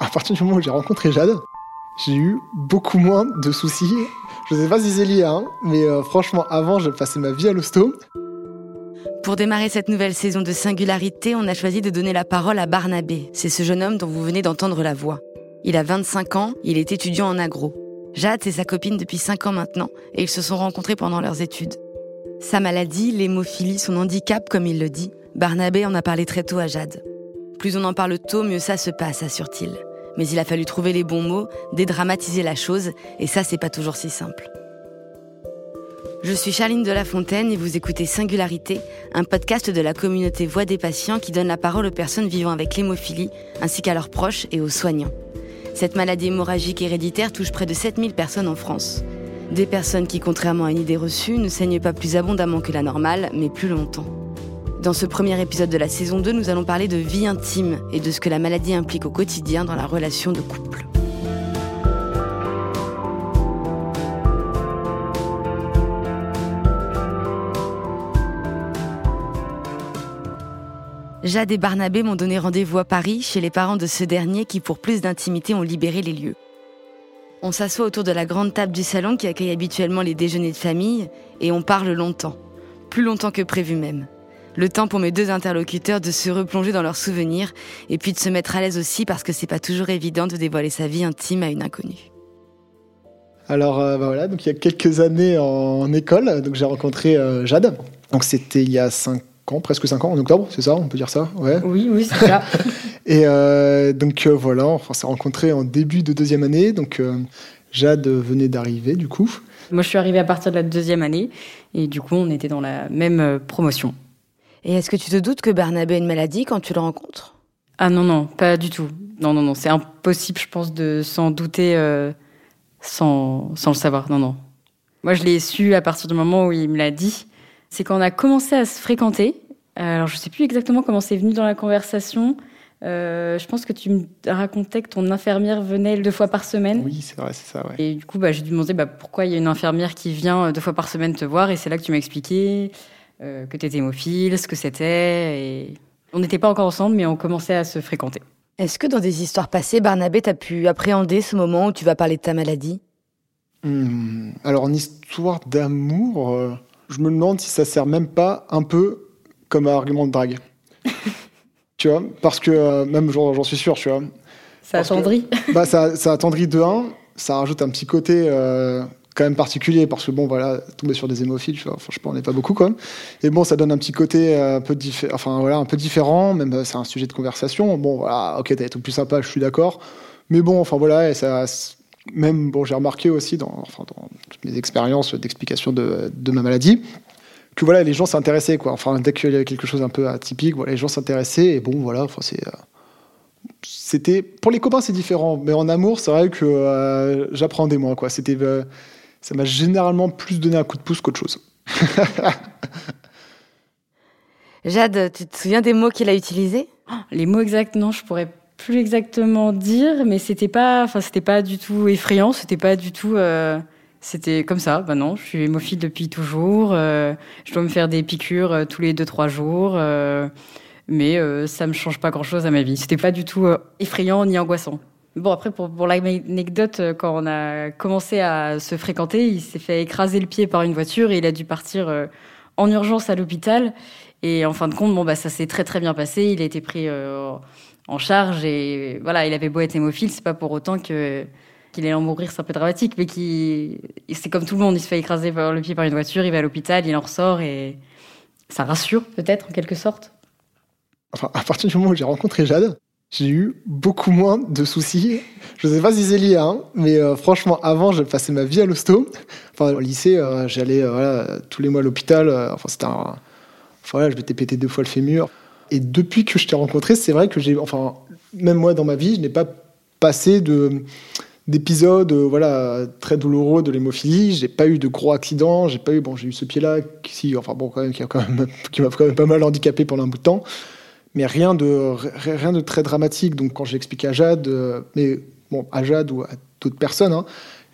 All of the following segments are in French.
À partir du moment où j'ai rencontré Jade, j'ai eu beaucoup moins de soucis. Je sais pas si c'est lié, hein, mais euh, franchement, avant, je passais ma vie à l'hosto. Pour démarrer cette nouvelle saison de Singularité, on a choisi de donner la parole à Barnabé. C'est ce jeune homme dont vous venez d'entendre la voix. Il a 25 ans, il est étudiant en agro. Jade, c'est sa copine depuis 5 ans maintenant, et ils se sont rencontrés pendant leurs études. Sa maladie, l'hémophilie, son handicap, comme il le dit, Barnabé en a parlé très tôt à Jade. Plus on en parle tôt, mieux ça se passe, assure-t-il. Mais il a fallu trouver les bons mots, dédramatiser la chose, et ça, c'est pas toujours si simple. Je suis Charline de la Fontaine et vous écoutez Singularité, un podcast de la communauté Voix des patients qui donne la parole aux personnes vivant avec l'hémophilie, ainsi qu'à leurs proches et aux soignants. Cette maladie hémorragique héréditaire touche près de 7000 personnes en France. Des personnes qui, contrairement à une idée reçue, ne saignent pas plus abondamment que la normale, mais plus longtemps. Dans ce premier épisode de la saison 2, nous allons parler de vie intime et de ce que la maladie implique au quotidien dans la relation de couple. Jade et Barnabé m'ont donné rendez-vous à Paris chez les parents de ce dernier qui, pour plus d'intimité, ont libéré les lieux. On s'assoit autour de la grande table du salon qui accueille habituellement les déjeuners de famille et on parle longtemps, plus longtemps que prévu même. Le temps pour mes deux interlocuteurs de se replonger dans leurs souvenirs et puis de se mettre à l'aise aussi parce que c'est pas toujours évident de dévoiler sa vie intime à une inconnue. Alors euh, bah voilà, donc il y a quelques années en école, donc j'ai rencontré euh, Jade. Donc c'était il y a cinq ans, presque 5 ans, en octobre, c'est ça On peut dire ça ouais. Oui, oui, c'est ça. et euh, donc euh, voilà, on s'est rencontrés en début de deuxième année. Donc euh, Jade venait d'arriver, du coup. Moi, je suis arrivée à partir de la deuxième année. Et du coup, on était dans la même promotion. Et est-ce que tu te doutes que Barnabé a une maladie quand tu le rencontres? Ah non, non, pas du tout. Non, non, non, c'est impossible, je pense, de s'en douter sans, sans le savoir. Non, non. Moi, je l'ai su à partir du moment où il me l'a dit c'est quand on a commencé à se fréquenter. Alors, je sais plus exactement comment c'est venu dans la conversation. Euh, je pense que tu me racontais que ton infirmière venait deux fois par semaine. Oui, c'est vrai, c'est ça. Ouais. Et du coup, bah, j'ai dû demander bah, pourquoi il y a une infirmière qui vient euh, deux fois par semaine te voir. Et c'est là que tu m'as expliqué euh, que tu étais hémophile, ce que c'était. Et... On n'était pas encore ensemble, mais on commençait à se fréquenter. Est-ce que dans des histoires passées, Barnabé, tu as pu appréhender ce moment où tu vas parler de ta maladie? Hmm, Alors, en histoire d'amour je me demande si ça sert même pas un peu comme un argument de drague. tu vois Parce que, euh, même j'en suis sûr, tu vois. Ça attendrit bah, ça, ça attendrit de un, ça rajoute un petit côté euh, quand même particulier, parce que bon, voilà, tomber sur des hémophiles, franchement, on n'est pas beaucoup, quoi. Et bon, ça donne un petit côté euh, un peu, enfin, voilà, un peu différent, même c'est un sujet de conversation. Bon, voilà, ok, t'as été plus sympa, je suis d'accord. Mais bon, enfin, voilà, et ça même, bon, j'ai remarqué aussi dans, enfin, dans mes expériences d'explication de, de, ma maladie, que voilà, les gens s'intéressaient, quoi. Enfin, dès qu'il y avait quelque chose un peu atypique, voilà, les gens s'intéressaient, et bon, voilà, enfin, c'est. Euh, c'était pour les copains c'est différent mais en amour c'est vrai que euh, j'apprenais moi quoi c'était euh, ça m'a généralement plus donné un coup de pouce qu'autre chose Jade tu te souviens des mots qu'il a utilisés? Les mots exacts non je pourrais plus exactement dire, mais c'était pas, enfin c'était pas du tout effrayant, c'était pas du tout, euh, c'était comme ça. Bah non, je suis hémophile depuis toujours. Euh, je dois me faire des piqûres euh, tous les deux trois jours, mais ça me change pas grand chose à ma vie. C'était pas du tout effrayant ni angoissant. Bon après pour, pour l'anecdote, quand on a commencé à se fréquenter, il s'est fait écraser le pied par une voiture et il a dû partir en urgence à l'hôpital. Et en fin de compte, bon bah ça s'est très très bien passé. Il a été pris en charge. Et voilà, il avait beau être hémophile, c'est pas pour autant que qu'il allait en mourir, c'est un peu dramatique, mais qui c'est comme tout le monde, il se fait écraser le pied par une voiture, il va à l'hôpital, il en ressort et ça rassure peut-être en quelque sorte. Enfin, à partir du moment où j'ai rencontré Jade, j'ai eu beaucoup moins de soucis. Je sais pas si c'est lié, hein, mais euh, franchement, avant, je passais ma vie à l'hosto. Enfin, au lycée, euh, j'allais euh, tous les mois à l'hôpital. enfin, c'était un... voilà, je m'étais pété deux fois le fémur. Et depuis que je t'ai rencontré, c'est vrai que j'ai, enfin, même moi dans ma vie, je n'ai pas passé de d'épisodes voilà très douloureux de l'hémophilie j'ai pas eu de gros accidents j'ai pas eu bon j'ai eu ce pied là qui enfin bon quand même qui m'a quand même pas mal handicapé pendant un bout de temps mais rien de rien de très dramatique donc quand j'ai expliqué à Jade euh, mais bon à Jade ou à d'autres personnes hein,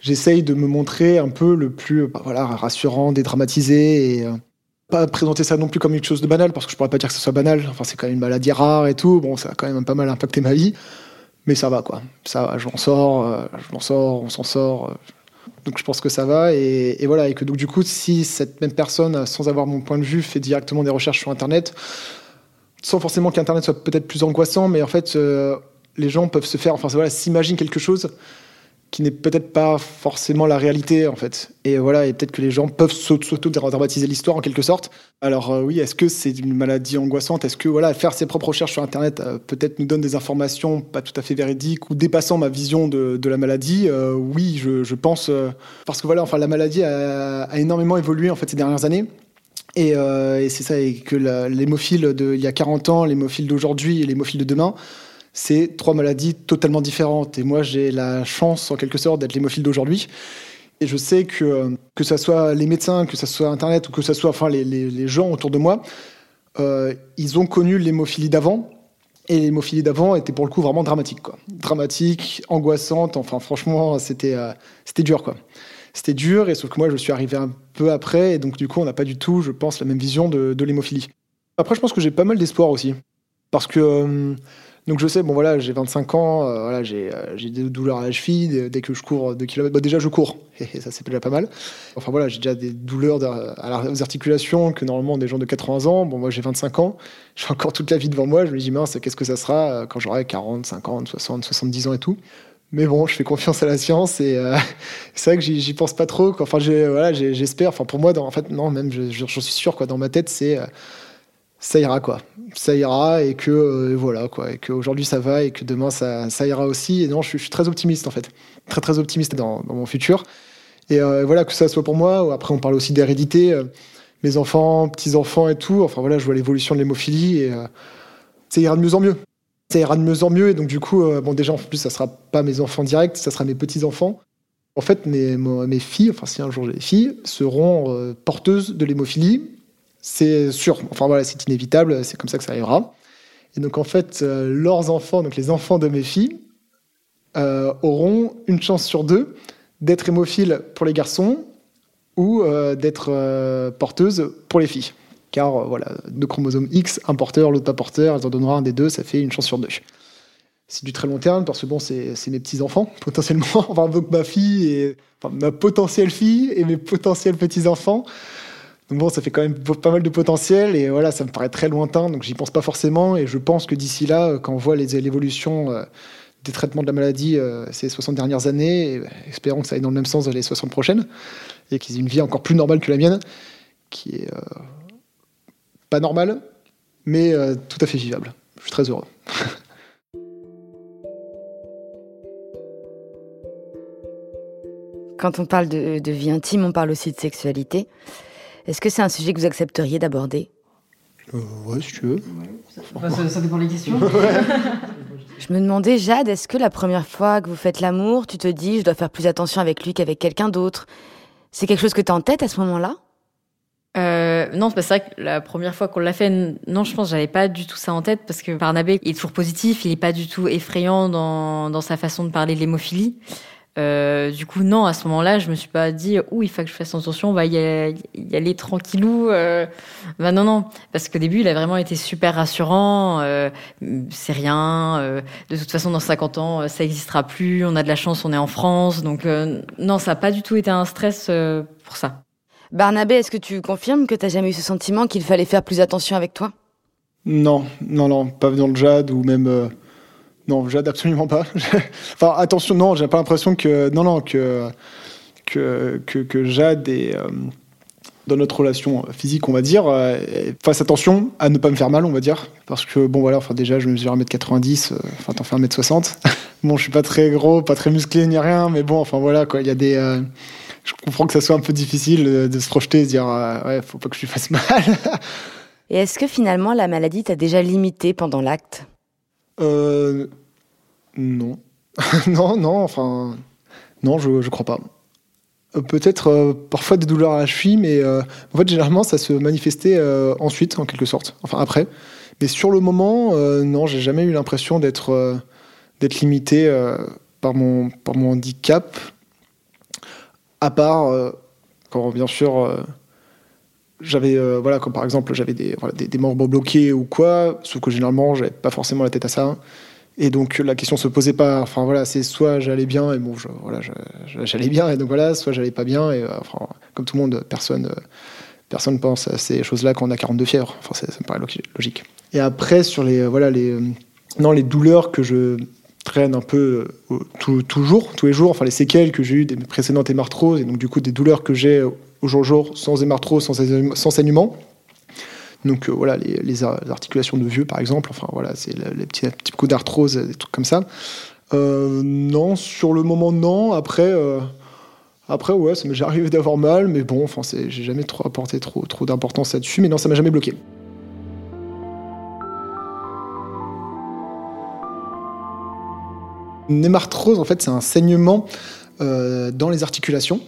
j'essaye de me montrer un peu le plus bah, voilà rassurant dédramatisé et euh, pas présenter ça non plus comme quelque chose de banal, parce que je pourrais pas dire que ce soit banal. Enfin, c'est quand même une maladie rare et tout. Bon, ça a quand même pas mal impacté ma vie. Mais ça va, quoi. Ça va, je m'en sors, je m'en sors, on s'en sort. Donc je pense que ça va. Et, voilà. Et que donc du coup, si cette même personne, sans avoir mon point de vue, fait directement des recherches sur Internet, sans forcément qu'Internet soit peut-être plus angoissant, mais en fait, les gens peuvent se faire, enfin voilà, s'imaginent quelque chose qui n'est peut-être pas forcément la réalité en fait. Et voilà, et peut-être que les gens peuvent s'auto-dramatiser l'histoire en quelque sorte. Alors euh, oui, est-ce que c'est une maladie angoissante? Est-ce que voilà, faire ses propres recherches sur Internet euh, peut-être nous donne des informations pas tout à fait véridiques ou dépassant ma vision de, la maladie? Euh, Oui, je, je pense parce que voilà, enfin la maladie a, a, énormément évolué en fait ces dernières années. Et, et c'est ça, et que l'hémophile d'il y a 40 ans, l'hémophile d'aujourd'hui et l'hémophile de demain, c'est trois maladies totalement différentes. Et moi, j'ai la chance, en quelque sorte, d'être l'hémophile d'aujourd'hui. Et je sais que, que ce soit les médecins, que ce soit Internet ou que ce soit enfin, les, les, gens autour de moi, euh, ils ont connu l'hémophilie d'avant. Et l'hémophilie d'avant était pour le coup vraiment dramatique. Quoi. Dramatique, angoissante. Enfin, franchement, c'était euh, c'était dur. quoi. C'était dur, et sauf que moi, je suis arrivé un peu après. Et donc, du coup, on n'a pas du tout, je pense, la même vision de, l'hémophilie. Après, je pense que j'ai pas mal d'espoir aussi. Parce que. Euh, donc je sais, bon voilà, j'ai 25 ans, euh, voilà, j'ai, euh, des douleurs à la cheville dès que je cours 2 km. Bah, déjà je cours, et ça c'est déjà pas mal. Enfin voilà, j'ai déjà des douleurs aux articulations que normalement des gens de 80 ans. Bon moi j'ai 25 ans, j'ai encore toute la vie devant moi. Je me dis mince, qu'est-ce que ça sera euh, quand j'aurai 40, 50, 60, 70 ans et tout. Mais bon, je fais confiance à la science et c'est vrai que j'y, pense pas trop. Enfin, voilà, j'espère. Enfin, pour moi, en fait, non, même, j'en suis sûr. Quoi, dans ma tête, c'est ça ira quoi. Ça ira et que euh, voilà quoi et qu'aujourd'hui ça va et que demain ça, ira aussi. Et non, je, suis très optimiste en fait, très très optimiste dans, dans mon futur. Et euh, voilà que ça soit pour moi. Après, on parle aussi d'hérédité, euh, mes enfants, petits enfants et tout. Enfin voilà, je vois l'évolution de l'hémophilie et ça ira de mieux en mieux. Ça ira de mieux en mieux et donc du coup, bon déjà en plus ça sera pas mes enfants directs, ça sera mes petits enfants. En fait, mes, mes filles, enfin si un jour j'ai des filles, seront porteuses de l'hémophilie c'est sûr. Enfin voilà, c'est inévitable, c'est comme ça que ça arrivera. Et donc en fait, euh, leurs enfants, donc les enfants de mes filles, euh, auront une chance sur deux d'être hémophiles pour les garçons ou euh, d'être porteuses pour les filles. Car voilà, deux chromosomes X, un porteur, l'autre pas porteur, elles en donneront un des deux, ça fait une chance sur deux. C'est du très long terme parce que bon, c'est mes petits enfants potentiellement. Enfin donc ma fille et ma potentielle fille et mes potentiels petits enfants. Donc bon, ça fait quand même pas mal de potentiel et voilà, ça me paraît très lointain, donc j'y pense pas forcément. Et je pense que d'ici là, euh, quand on voit l'évolution euh, des traitements de la maladie euh, ces 60 dernières années, espérons que ça aille dans le même sens les 60 prochaines et qu'ils aient une vie encore plus normale que la mienne, qui est pas normale, mais tout à fait vivable. Je suis très heureux. Quand on parle de, de vie intime, on parle aussi de sexualité. Est-ce que c'est un sujet que vous accepteriez d'aborder? Euh, Ouais, si tu veux. ça, dépend des questions. je me demandais, Jade, est-ce que la première fois que vous faites l'amour, tu te dis, je dois faire plus attention avec lui qu'avec quelqu'un d'autre? C'est quelque chose que tu as en tête à ce moment-là? Euh, non, c'est vrai que la première fois qu'on l'a fait, non, je pense j'avais pas du tout ça en tête parce que Barnabé il est toujours positif, il est pas du tout effrayant dans, dans sa façon de parler de l'hémophilie. Euh, du coup, non, à ce moment-là, je me suis pas dit, ouh, il faut que je fasse attention, on va y aller, tranquillou. Euh. Ben non, non, parce qu'au début, il a vraiment été super rassurant. Euh, c'est rien. Euh, de toute façon, dans 50 ans, ça existera plus. On a de la chance, on est en France. Donc, non, ça n'a pas du tout été un stress pour ça. Barnabé, est-ce que tu confirmes que tu n'as jamais eu ce sentiment qu'il fallait faire plus attention avec toi? Non, non, non, pas dans le Jade ou même non, Jade, absolument pas. enfin, attention, non, j'ai pas l'impression que. Non, non, que. Que, que, Jade est. Euh, dans notre relation physique, on va dire, euh, fasse attention à ne pas me faire mal, on va dire. Parce que, bon, voilà, enfin, déjà, je mesure 1m90, euh, enfin, t'en fais 1m60. bon, je suis pas très gros, pas très musclé ni rien, mais bon, enfin, voilà, quoi. Il y a des. Je comprends que ça soit un peu difficile de se projeter, de se dire, ouais, faut pas que je lui fasse mal. Et est-ce que finalement, la maladie t'a déjà limité pendant l'acte? Euh, non. non, non, enfin. Non, je, je crois pas. Euh, peut-être euh, parfois des douleurs à la cheville, mais en fait, généralement, ça se manifestait ensuite, en quelque sorte. Enfin, après. Mais sur le moment, non, j'ai jamais eu l'impression d'être d'être limité par, mon, par mon handicap. À part quand, bien sûr, j'avais euh, voilà comme par exemple j'avais des, des, membres bloqués ou quoi sauf que généralement j'avais pas forcément la tête à ça Et donc la question se posait pas. Enfin voilà, c'est soit j'allais bien et bon, voilà, j'allais bien et donc voilà, soit j'allais pas bien et enfin, comme tout le monde, personne, personne pense à ces choses-là quand on a 42 fièvres. Enfin, ça, me paraît logique. Et après sur les voilà les non les douleurs que je traîne un peu toujours, tous les jours, enfin les séquelles que j'ai eues des précédentes hémarthroses et donc du coup des douleurs que j'ai au jour jour sans hémarthrose, sans, sans saignement. Donc euh, voilà, les, articulations de vieux, par exemple, enfin voilà, c'est les petits, petits coups d'arthrose, des trucs comme ça. Euh, non, sur le moment, non. Après, euh, après ouais, ça m'est arrivé d'avoir mal, mais bon, enfin, j'ai jamais trop apporté trop, trop d'importance là-dessus, mais non, ça m'a jamais bloqué. Une hémarthrose, en fait, c'est un saignement dans les articulations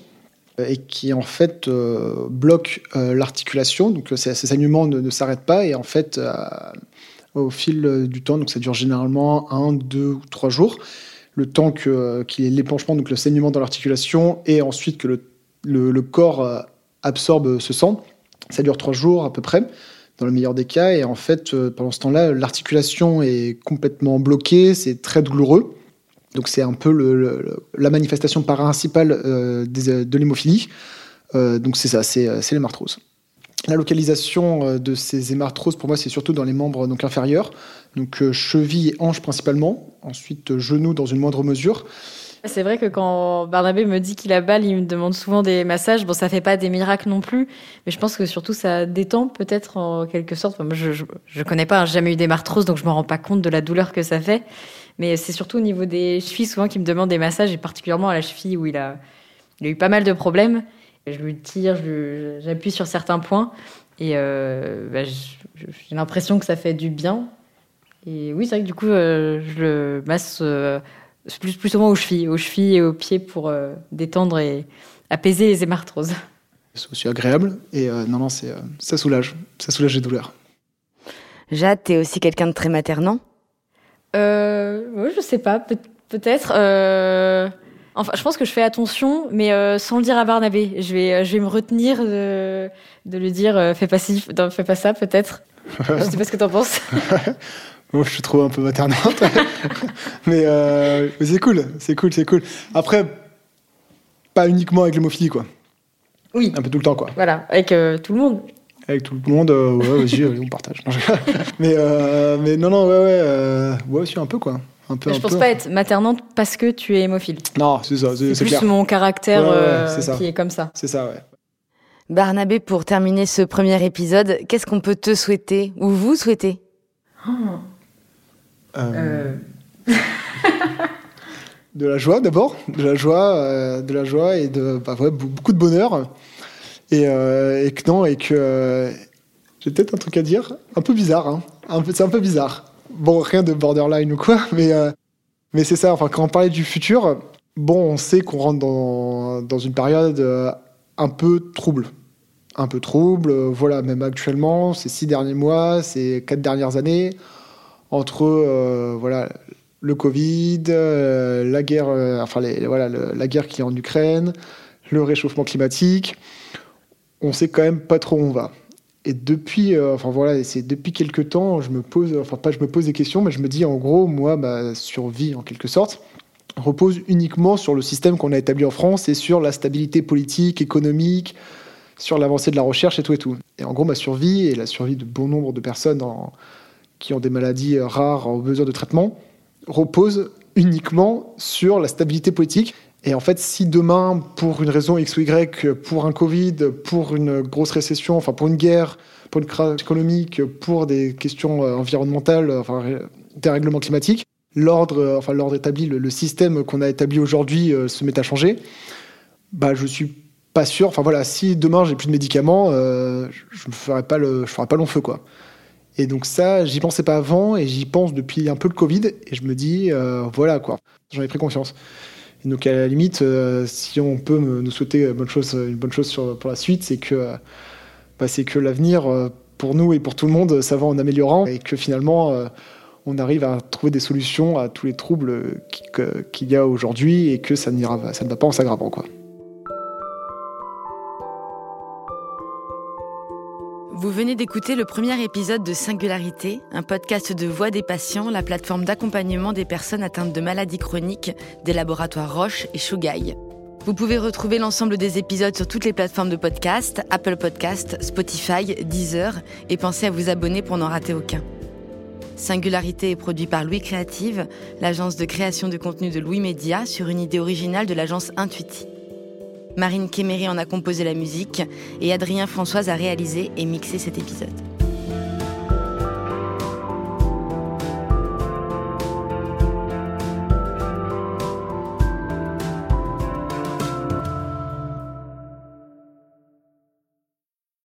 et qui en fait euh, bloque euh, l'articulation. Donc ces, saignements ne, s'arrêtent pas et en fait euh, au fil du temps, donc ça dure généralement un, deux ou trois jours, le temps que qu'il y ait l'épanchement, donc le saignement dans l'articulation et ensuite que le, le, corps absorbe ce sang. Ça dure trois jours à peu près dans le meilleur des cas et en fait pendant ce temps-là l'articulation est complètement bloquée, c'est très douloureux. Donc c'est un peu la manifestation principale euh, de l'hémophilie. Euh, donc c'est ça, c'est euh, l'hémarthrose. La localisation de ces hémarthroses, pour moi, c'est surtout dans les membres donc, inférieurs, donc cheville et hanche principalement, ensuite genoux dans une moindre mesure. C'est vrai que quand Barnabé me dit qu'il a balle, il me demande souvent des massages. Bon, ça fait pas des miracles non plus, mais je pense que surtout ça détend peut-être en quelque sorte. moi, je, je, connais pas, j'ai jamais eu d'hémarthrose, donc je me rends pas compte de la douleur que ça fait. Mais c'est surtout au niveau des chevilles souvent qu'il me demande des massages, et particulièrement à la cheville où il a, il a eu pas mal de problèmes. Je lui tire, j'appuie sur certains points, et euh, bah, j'ai l'impression que ça fait du bien. Et oui, c'est vrai que du coup, euh, je le masse euh, plus, plus souvent aux chevilles, aux chevilles et aux pieds pour détendre et apaiser les hémarthroses. C'est aussi agréable, et non, non, ça soulage, ça soulage les douleurs. Jade, t'es aussi quelqu'un de très maternant euh, je sais pas, peut-être. Euh... Enfin, je pense que je fais attention, mais euh, sans le dire à Barnabé. Je vais, euh, je vais me retenir de, de lui dire euh, fais pas ci, fais pas ça, peut-être. je sais pas ce que t'en penses. Moi, je suis trop un peu maternante, mais, mais c'est cool, c'est cool, c'est cool. Après, pas uniquement avec l'hémophilie, quoi. Oui. Un peu tout le temps, quoi. Voilà, avec tout le monde avec tout le monde, euh, ouais, vas-y, on partage. mais, euh, mais non, non, ouais, ouais, euh, ouais, aussi un peu, quoi. Un peu, je pense pas être maternante parce que tu es hémophile. Non, c'est ça, c'est plus mon caractère qui est comme ça. C'est ça, ouais. Barnabé, pour terminer ce premier épisode, qu'est-ce qu'on peut te souhaiter ou vous souhaiter? De la joie d'abord, de la joie, de la joie et de bah, ouais, beaucoup de bonheur. Et, euh, et, que non, et que euh, j'ai peut-être un truc à dire, un peu bizarre, hein. c'est un peu bizarre. Bon, rien de borderline ou quoi, mais, euh, mais c'est ça. Enfin, quand on parlait du futur, bon, on sait qu'on rentre dans, une période un peu trouble. Un peu trouble, voilà, même actuellement, ces six derniers mois, ces quatre dernières années, entre voilà, le Covid, la guerre, enfin, voilà, la guerre qui est en Ukraine, le réchauffement climatique on sait quand même pas trop où on va. Et depuis, euh, enfin voilà, c'est depuis quelques temps, je me pose, enfin pas je me pose des questions, mais je me dis en gros, moi, ma survie en quelque sorte repose uniquement sur le système qu'on a établi en France et sur la stabilité politique, économique, sur l'avancée de la recherche et tout et tout. Et en gros, ma survie et la survie de bon nombre de personnes qui ont des maladies rares en besoin de traitement repose uniquement sur la stabilité politique et en fait, si demain, pour une raison X ou Y, pour un Covid, pour une grosse récession, enfin pour une guerre, pour une crise économique, pour des questions euh, environnementales, enfin dérèglement climatique, l'ordre, euh, enfin établi, le, système qu'on a établi aujourd'hui euh, se met à changer, bah je suis pas sûr. Enfin voilà, si demain j'ai plus de médicaments, je ne ferai pas ferai pas long feu quoi. Et donc ça, j'y pensais pas avant et j'y pense depuis un peu le Covid et je me dis voilà quoi, j'en ai pris conscience donc à la limite, euh, si on peut nous souhaiter une bonne chose, une bonne chose pour la suite, c'est que, bah, c'est que l'avenir euh, pour nous et pour tout le monde, ça va en améliorant et que finalement euh, on arrive à trouver des solutions à tous les troubles qu'il y a aujourd'hui et que ça, ça ne va pas en s'aggravant. Vous venez d'écouter le premier épisode de Singularité, un podcast de Voix des patients, la plateforme d'accompagnement des personnes atteintes de maladies chroniques des laboratoires Roche et Shugai. Vous pouvez retrouver l'ensemble des épisodes sur toutes les plateformes de podcast, Apple Podcast, Spotify, Deezer, et pensez à vous abonner pour n'en rater aucun. Singularité est produit par Louis Créative, l'agence de création de contenu de Louis Média, sur une idée originale de l'agence Intuiti. Marine Kéméry en a composé la musique et Adrien Françoise a réalisé et mixé cet épisode.